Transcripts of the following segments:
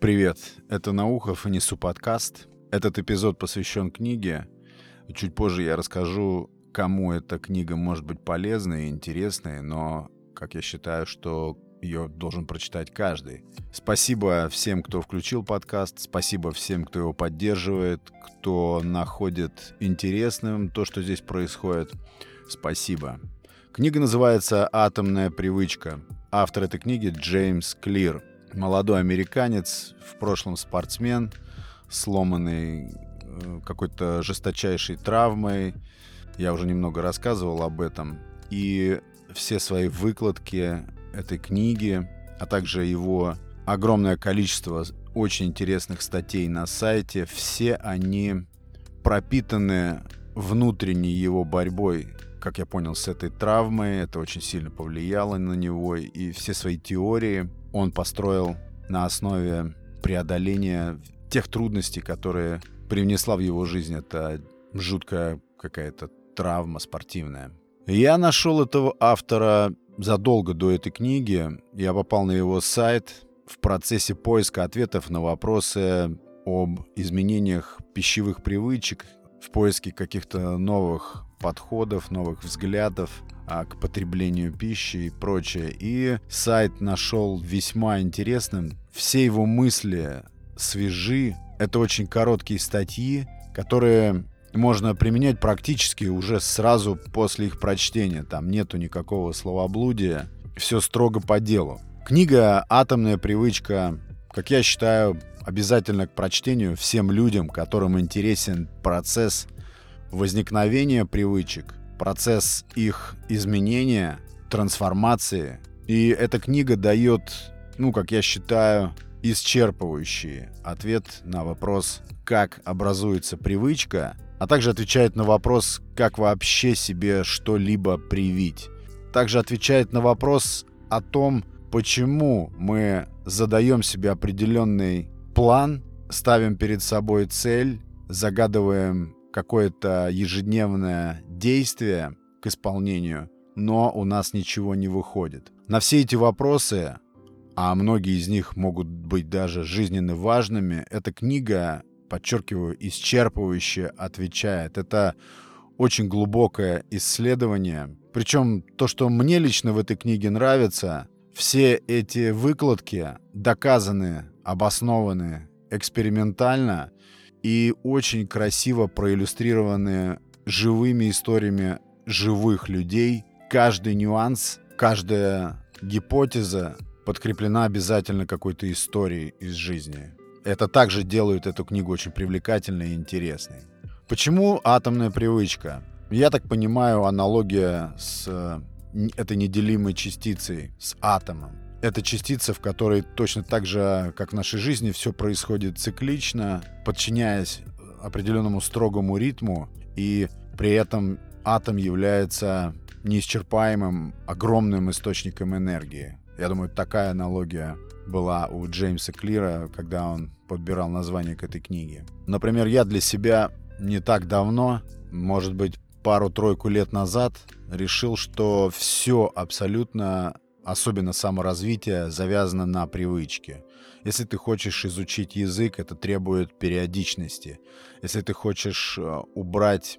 Привет, это Наухов и Несу подкаст. Этот эпизод посвящен книге. Чуть позже я расскажу, кому эта книга может быть полезной и интересной, но, как я считаю, что ее должен прочитать каждый. Спасибо всем, кто включил подкаст, спасибо всем, кто его поддерживает, кто находит интересным то, что здесь происходит. Спасибо. Книга называется «Атомная привычка». Автор этой книги Джеймс Клир. Молодой американец, в прошлом спортсмен, сломанный э, какой-то жесточайшей травмой. Я уже немного рассказывал об этом. И все свои выкладки этой книги, а также его огромное количество очень интересных статей на сайте, все они пропитаны внутренней его борьбой, как я понял, с этой травмой. Это очень сильно повлияло на него. И все свои теории он построил на основе преодоления тех трудностей, которые привнесла в его жизнь эта жуткая какая-то травма спортивная. Я нашел этого автора задолго до этой книги. Я попал на его сайт в процессе поиска ответов на вопросы об изменениях пищевых привычек, в поиске каких-то новых подходов, новых взглядов а, к потреблению пищи и прочее. И сайт нашел весьма интересным. Все его мысли свежи. Это очень короткие статьи, которые можно применять практически уже сразу после их прочтения. Там нету никакого словоблудия. Все строго по делу. Книга «Атомная привычка», как я считаю, обязательно к прочтению всем людям, которым интересен процесс возникновения привычек, процесс их изменения, трансформации. И эта книга дает, ну, как я считаю, исчерпывающий ответ на вопрос, как образуется привычка, а также отвечает на вопрос, как вообще себе что-либо привить. Также отвечает на вопрос о том, почему мы задаем себе определенный план, ставим перед собой цель, загадываем какое-то ежедневное действие к исполнению, но у нас ничего не выходит. На все эти вопросы, а многие из них могут быть даже жизненно важными, эта книга, подчеркиваю, исчерпывающе отвечает. Это очень глубокое исследование. Причем то, что мне лично в этой книге нравится, все эти выкладки доказаны, обоснованы экспериментально и очень красиво проиллюстрированы живыми историями живых людей. Каждый нюанс, каждая гипотеза подкреплена обязательно какой-то историей из жизни. Это также делает эту книгу очень привлекательной и интересной. Почему атомная привычка? Я так понимаю, аналогия с э, этой неделимой частицей, с атомом. Это частица, в которой точно так же, как в нашей жизни, все происходит циклично, подчиняясь определенному строгому ритму, и при этом атом является неисчерпаемым, огромным источником энергии. Я думаю, такая аналогия была у Джеймса Клира, когда он подбирал название к этой книге. Например, я для себя не так давно, может быть, пару-тройку лет назад, решил, что все абсолютно особенно саморазвитие, завязано на привычке. Если ты хочешь изучить язык, это требует периодичности. Если ты хочешь э, убрать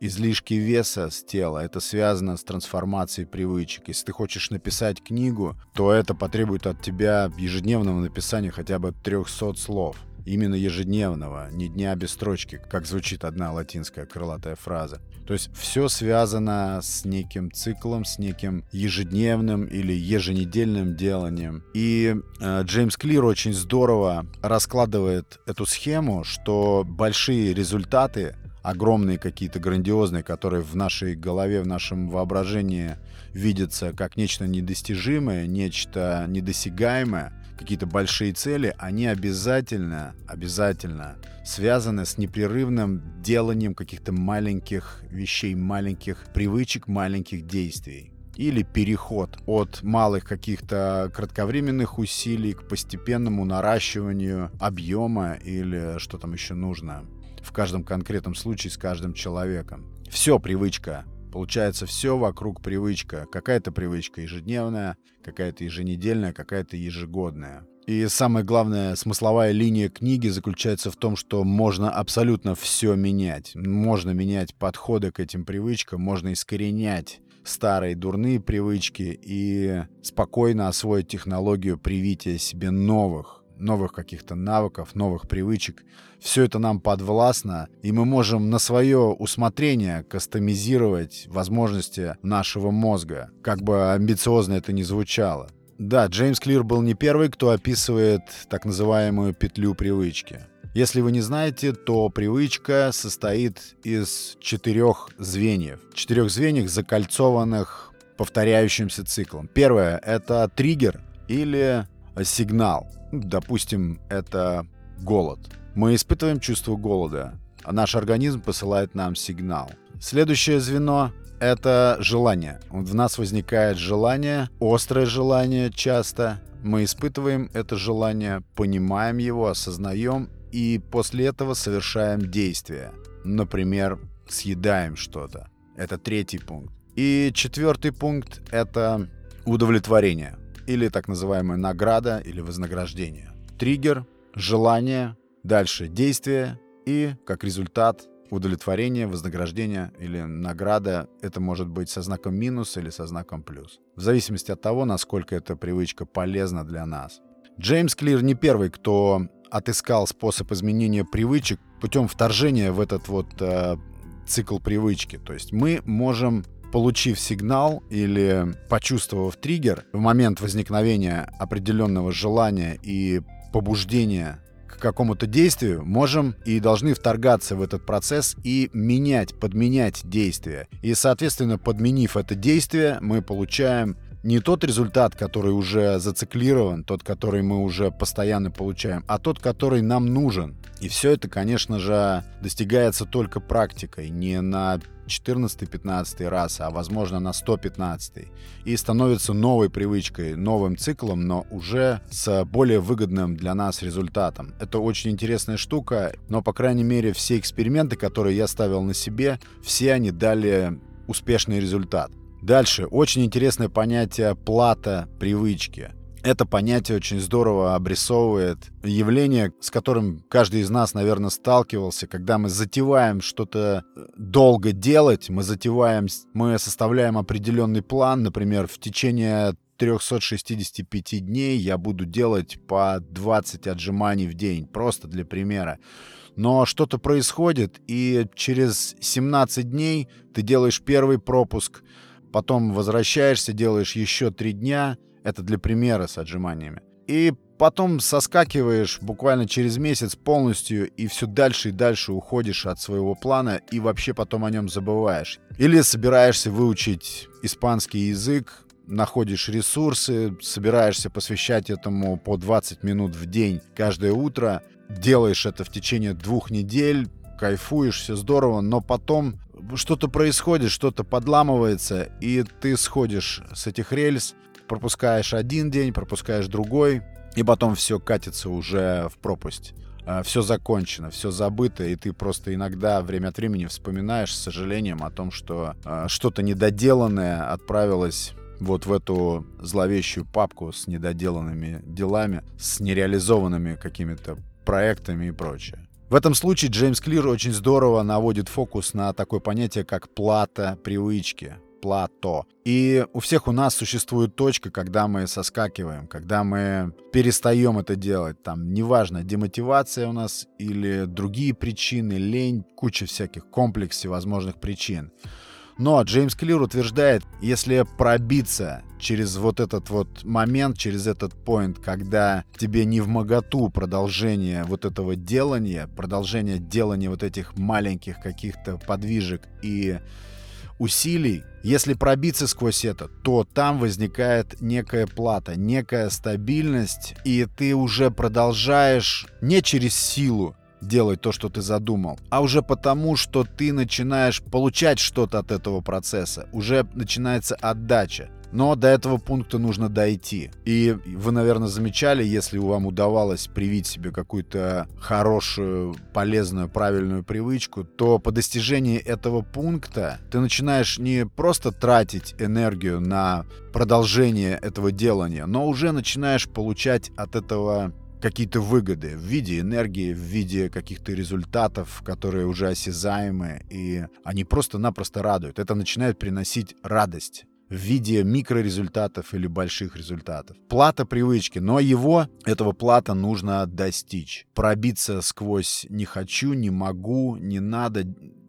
излишки веса с тела, это связано с трансформацией привычек. Если ты хочешь написать книгу, то это потребует от тебя ежедневного написания хотя бы 300 слов именно ежедневного, не дня без строчки, как звучит одна латинская крылатая фраза. То есть все связано с неким циклом, с неким ежедневным или еженедельным деланием. И э, Джеймс Клир очень здорово раскладывает эту схему, что большие результаты огромные какие-то грандиозные, которые в нашей голове, в нашем воображении видятся как нечто недостижимое, нечто недосягаемое, какие-то большие цели, они обязательно, обязательно связаны с непрерывным деланием каких-то маленьких вещей, маленьких привычек, маленьких действий. Или переход от малых каких-то кратковременных усилий к постепенному наращиванию объема или что там еще нужно в каждом конкретном случае с каждым человеком. Все привычка Получается, все вокруг привычка. Какая-то привычка ежедневная, какая-то еженедельная, какая-то ежегодная. И самая главная смысловая линия книги заключается в том, что можно абсолютно все менять. Можно менять подходы к этим привычкам, можно искоренять старые дурные привычки и спокойно освоить технологию привития себе новых, новых каких-то навыков, новых привычек. Все это нам подвластно, и мы можем на свое усмотрение кастомизировать возможности нашего мозга, как бы амбициозно это ни звучало. Да, Джеймс Клир был не первый, кто описывает так называемую петлю привычки. Если вы не знаете, то привычка состоит из четырех звеньев. Четырех звеньев, закольцованных повторяющимся циклом. Первое — это триггер или сигнал. Допустим, это голод. Мы испытываем чувство голода, а наш организм посылает нам сигнал. Следующее звено это желание. В нас возникает желание, острое желание часто. Мы испытываем это желание, понимаем его, осознаем и после этого совершаем действия. Например, съедаем что-то. Это третий пункт. И четвертый пункт — это удовлетворение или так называемая награда или вознаграждение. Триггер, желание, дальше действие и, как результат, удовлетворение, вознаграждение или награда. Это может быть со знаком минус или со знаком плюс. В зависимости от того, насколько эта привычка полезна для нас. Джеймс Клир не первый, кто отыскал способ изменения привычек путем вторжения в этот вот э, цикл привычки. То есть мы можем получив сигнал или почувствовав триггер в момент возникновения определенного желания и побуждения к какому-то действию, можем и должны вторгаться в этот процесс и менять, подменять действие. И, соответственно, подменив это действие, мы получаем не тот результат, который уже зациклирован, тот, который мы уже постоянно получаем, а тот, который нам нужен. И все это, конечно же, достигается только практикой, не на 14-15 раз, а возможно на 115. И становится новой привычкой, новым циклом, но уже с более выгодным для нас результатом. Это очень интересная штука, но, по крайней мере, все эксперименты, которые я ставил на себе, все они дали успешный результат. Дальше. Очень интересное понятие плата привычки. Это понятие очень здорово обрисовывает явление, с которым каждый из нас, наверное, сталкивался, когда мы затеваем что-то э, долго делать, мы затеваем, мы составляем определенный план, например, в течение 365 дней я буду делать по 20 отжиманий в день, просто для примера. Но что-то происходит, и через 17 дней ты делаешь первый пропуск, потом возвращаешься, делаешь еще 3 дня — это для примера с отжиманиями. И потом соскакиваешь буквально через месяц полностью и все дальше и дальше уходишь от своего плана и вообще потом о нем забываешь. Или собираешься выучить испанский язык, находишь ресурсы, собираешься посвящать этому по 20 минут в день каждое утро, делаешь это в течение двух недель, кайфуешь, все здорово, но потом что-то происходит, что-то подламывается, и ты сходишь с этих рельс, пропускаешь один день, пропускаешь другой, и потом все катится уже в пропасть. А, все закончено, все забыто, и ты просто иногда время от времени вспоминаешь с сожалением о том, что э, что-то недоделанное отправилось вот в эту зловещую папку с недоделанными делами, с нереализованными какими-то проектами и прочее. В этом случае Джеймс Клир очень здорово наводит фокус на такое понятие, как плата привычки плато. И у всех у нас существует точка, когда мы соскакиваем, когда мы перестаем это делать. Там, неважно, демотивация у нас или другие причины, лень, куча всяких комплексов всевозможных причин. Но Джеймс Клир утверждает, если пробиться через вот этот вот момент, через этот point, когда тебе не в моготу продолжение вот этого делания, продолжение делания вот этих маленьких каких-то подвижек и усилий, если пробиться сквозь это, то там возникает некая плата, некая стабильность, и ты уже продолжаешь не через силу делать то, что ты задумал, а уже потому, что ты начинаешь получать что-то от этого процесса. Уже начинается отдача. Но до этого пункта нужно дойти. И вы, наверное, замечали, если вам удавалось привить себе какую-то хорошую, полезную, правильную привычку, то по достижении этого пункта ты начинаешь не просто тратить энергию на продолжение этого делания, но уже начинаешь получать от этого какие-то выгоды в виде энергии, в виде каких-то результатов, которые уже осязаемы, и они просто-напросто радуют. Это начинает приносить радость в виде микрорезультатов или больших результатов. Плата привычки, но его, этого плата нужно достичь. Пробиться сквозь «не хочу», «не могу», «не надо».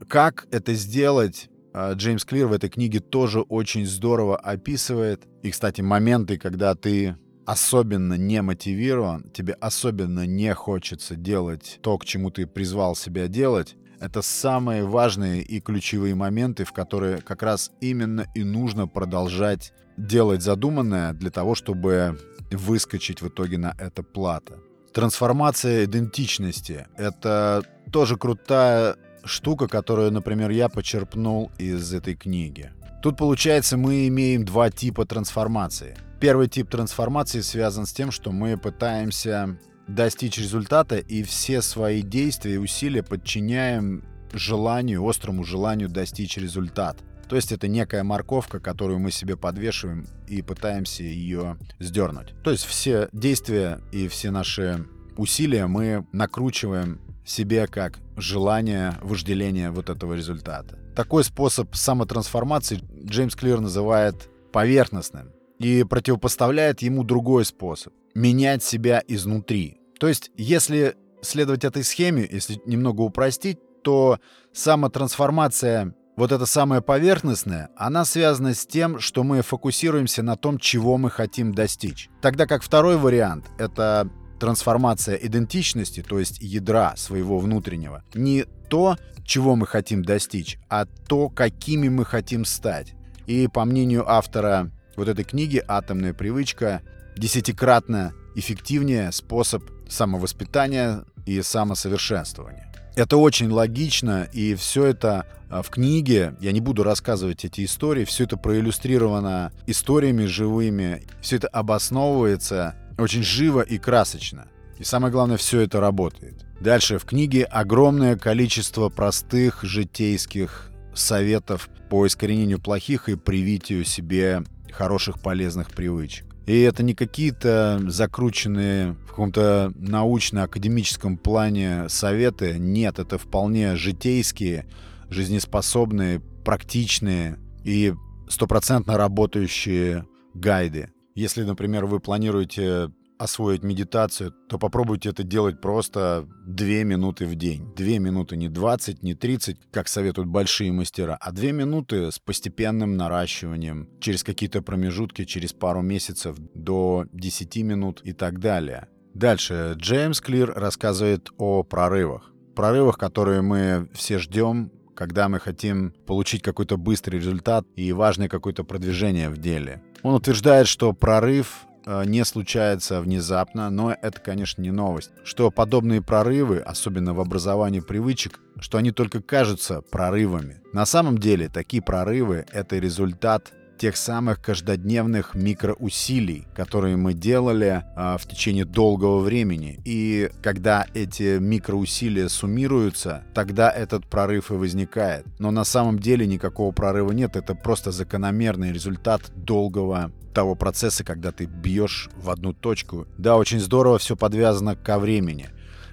Как это сделать? А, Джеймс Клир в этой книге тоже очень здорово описывает. И, кстати, моменты, когда ты особенно не мотивирован, тебе особенно не хочется делать то, к чему ты призвал себя делать, это самые важные и ключевые моменты, в которые как раз именно и нужно продолжать делать задуманное для того, чтобы выскочить в итоге на это плата. Трансформация идентичности — это тоже крутая штука, которую, например, я почерпнул из этой книги. Тут, получается, мы имеем два типа трансформации — Первый тип трансформации связан с тем, что мы пытаемся достичь результата и все свои действия и усилия подчиняем желанию, острому желанию достичь результат. То есть это некая морковка, которую мы себе подвешиваем и пытаемся ее сдернуть. То есть все действия и все наши усилия мы накручиваем себе как желание вожделения вот этого результата. Такой способ самотрансформации Джеймс Клир называет поверхностным и противопоставляет ему другой способ — менять себя изнутри. То есть, если следовать этой схеме, если немного упростить, то самотрансформация, вот эта самая поверхностная, она связана с тем, что мы фокусируемся на том, чего мы хотим достичь. Тогда как второй вариант — это трансформация идентичности, то есть ядра своего внутреннего. Не то, чего мы хотим достичь, а то, какими мы хотим стать. И по мнению автора вот этой книги «Атомная привычка» десятикратно эффективнее способ самовоспитания и самосовершенствования. Это очень логично, и все это а, в книге, я не буду рассказывать эти истории, все это проиллюстрировано историями живыми, все это обосновывается очень живо и красочно. И самое главное, все это работает. Дальше в книге огромное количество простых житейских советов по искоренению плохих и привитию себе хороших полезных привычек. И это не какие-то закрученные в каком-то научно-академическом плане советы. Нет, это вполне житейские, жизнеспособные, практичные и стопроцентно работающие гайды. Если, например, вы планируете освоить медитацию, то попробуйте это делать просто 2 минуты в день. 2 минуты, не 20, не 30, как советуют большие мастера, а 2 минуты с постепенным наращиванием через какие-то промежутки, через пару месяцев до 10 минут и так далее. Дальше Джеймс Клир рассказывает о прорывах. Прорывах, которые мы все ждем, когда мы хотим получить какой-то быстрый результат и важное какое-то продвижение в деле. Он утверждает, что прорыв не случается внезапно, но это, конечно, не новость. Что подобные прорывы, особенно в образовании привычек, что они только кажутся прорывами. На самом деле такие прорывы — это результат тех самых каждодневных микроусилий, которые мы делали а, в течение долгого времени. И когда эти микроусилия суммируются, тогда этот прорыв и возникает. Но на самом деле никакого прорыва нет, это просто закономерный результат долгого того процесса, когда ты бьешь в одну точку. Да, очень здорово все подвязано ко времени.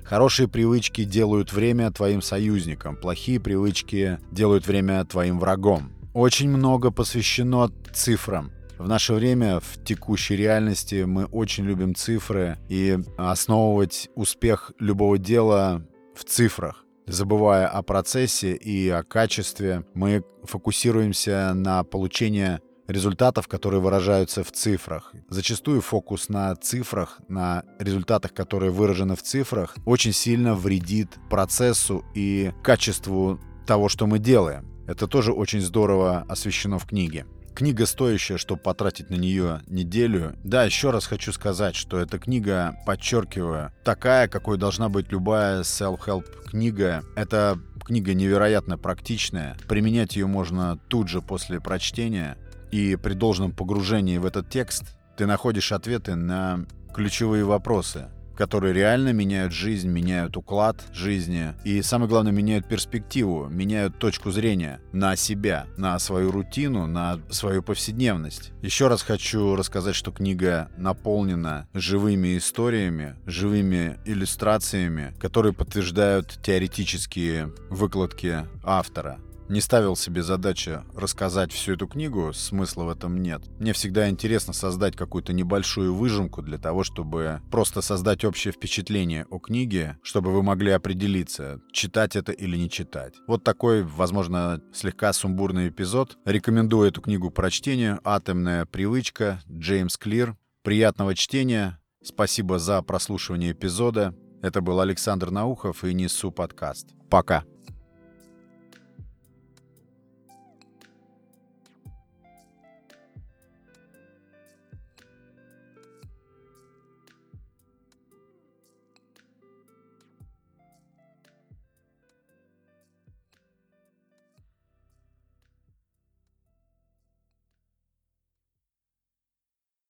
Хорошие привычки делают время твоим союзником, плохие привычки делают время твоим врагом. Очень много посвящено цифрам. В наше время, в текущей реальности, мы очень любим цифры и основывать успех любого дела в цифрах. Забывая о процессе и о качестве, мы фокусируемся на получении результатов, которые выражаются в цифрах. Зачастую фокус на цифрах, на результатах, которые выражены в цифрах, очень сильно вредит процессу и качеству того, что мы делаем. Это тоже очень здорово освещено в книге. Книга стоящая, чтобы потратить на нее неделю. Да, еще раз хочу сказать, что эта книга, подчеркиваю, такая, какой должна быть любая self-help книга. Это книга невероятно практичная. Применять ее можно тут же после прочтения И при должном погружении в этот текст ты находишь ответы на ключевые вопросы, которые реально меняют жизнь, меняют уклад жизни и, самое главное, меняют перспективу, меняют точку зрения на себя, на свою рутину, на свою повседневность. Еще раз хочу рассказать, что книга наполнена живыми историями, живыми иллюстрациями, которые подтверждают теоретические выкладки автора не ставил себе задачи рассказать всю эту книгу, смысла в этом нет. Мне всегда интересно создать какую-то небольшую выжимку для того, чтобы просто создать общее впечатление о книге, чтобы вы могли определиться, читать это или не читать. Вот такой, возможно, слегка сумбурный эпизод. Рекомендую эту книгу прочтению «Атомная привычка» Джеймс Клир. Приятного чтения. Спасибо за прослушивание эпизода. Это был Александр Наухов и Несу подкаст. Пока.